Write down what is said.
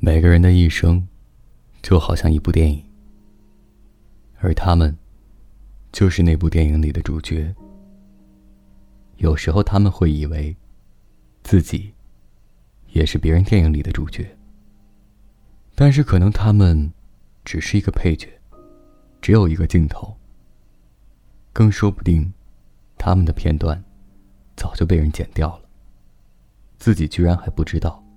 每个人的一生就好像一部电影。而他们就是那部电影里的主角。有时候他们会以为自己也是别人电影里的主角。但是可能他们只是一个配角只有一个镜头。更说不定他们的片段早就被人剪掉了自己居然还不知道。